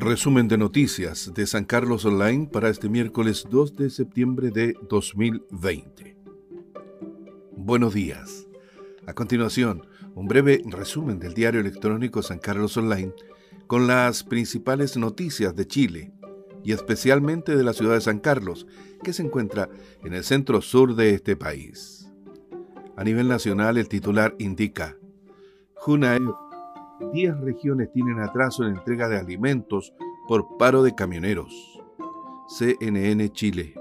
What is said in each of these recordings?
Resumen de noticias de San Carlos Online para este miércoles 2 de septiembre de 2020. Buenos días. A continuación, un breve resumen del diario electrónico San Carlos Online con las principales noticias de Chile y especialmente de la ciudad de San Carlos, que se encuentra en el centro sur de este país. A nivel nacional, el titular indica, Junae 10 regiones tienen atraso en entrega de alimentos por paro de camioneros. CNN Chile.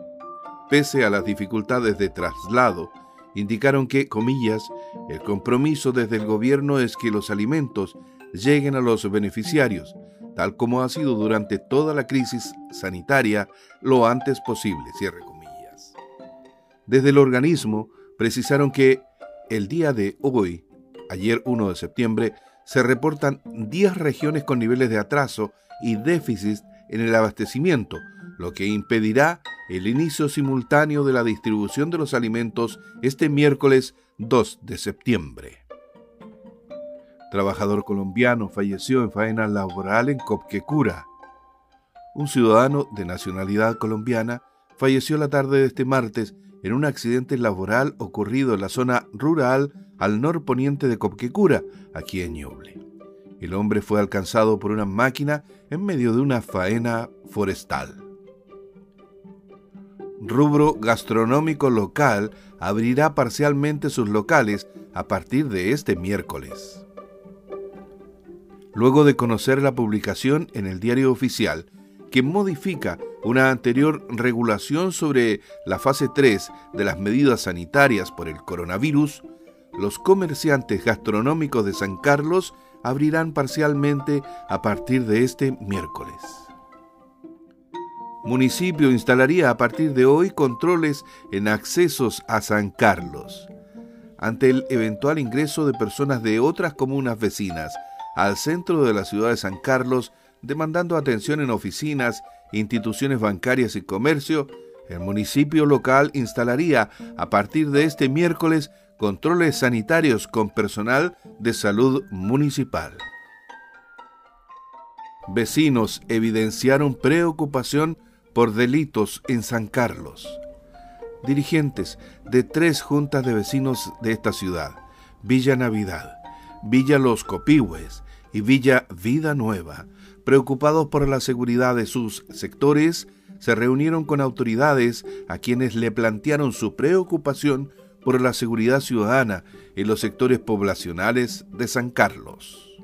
Pese a las dificultades de traslado, indicaron que, comillas, el compromiso desde el gobierno es que los alimentos lleguen a los beneficiarios, tal como ha sido durante toda la crisis sanitaria, lo antes posible, cierre comillas. Desde el organismo precisaron que el día de hoy, ayer 1 de septiembre, se reportan 10 regiones con niveles de atraso y déficit en el abastecimiento, lo que impedirá el inicio simultáneo de la distribución de los alimentos este miércoles 2 de septiembre. Trabajador colombiano falleció en faena laboral en Copquecura. Un ciudadano de nacionalidad colombiana falleció la tarde de este martes en un accidente laboral ocurrido en la zona rural al norponiente de Copquecura, aquí en Ñuble. El hombre fue alcanzado por una máquina en medio de una faena forestal. Rubro gastronómico local abrirá parcialmente sus locales a partir de este miércoles. Luego de conocer la publicación en el diario oficial que modifica una anterior regulación sobre la fase 3 de las medidas sanitarias por el coronavirus, los comerciantes gastronómicos de San Carlos abrirán parcialmente a partir de este miércoles. Municipio instalaría a partir de hoy controles en accesos a San Carlos. Ante el eventual ingreso de personas de otras comunas vecinas al centro de la ciudad de San Carlos, demandando atención en oficinas, instituciones bancarias y comercio, el municipio local instalaría a partir de este miércoles controles sanitarios con personal de salud municipal. Vecinos evidenciaron preocupación por delitos en San Carlos. Dirigentes de tres juntas de vecinos de esta ciudad, Villa Navidad, Villa Los Copihue y Villa Vida Nueva, preocupados por la seguridad de sus sectores, se reunieron con autoridades a quienes le plantearon su preocupación por la seguridad ciudadana en los sectores poblacionales de San Carlos.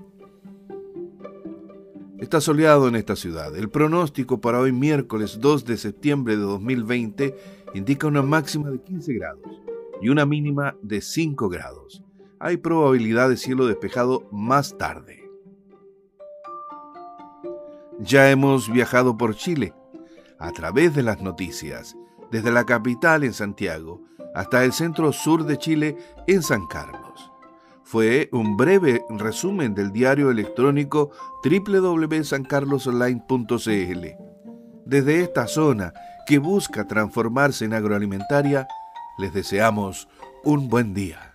Está soleado en esta ciudad. El pronóstico para hoy miércoles 2 de septiembre de 2020 indica una máxima de 15 grados y una mínima de 5 grados. Hay probabilidad de cielo despejado más tarde. Ya hemos viajado por Chile a través de las noticias, desde la capital en Santiago hasta el centro sur de Chile en San Carlos. Fue un breve resumen del diario electrónico www.sancarlosonline.cl. Desde esta zona que busca transformarse en agroalimentaria, les deseamos un buen día.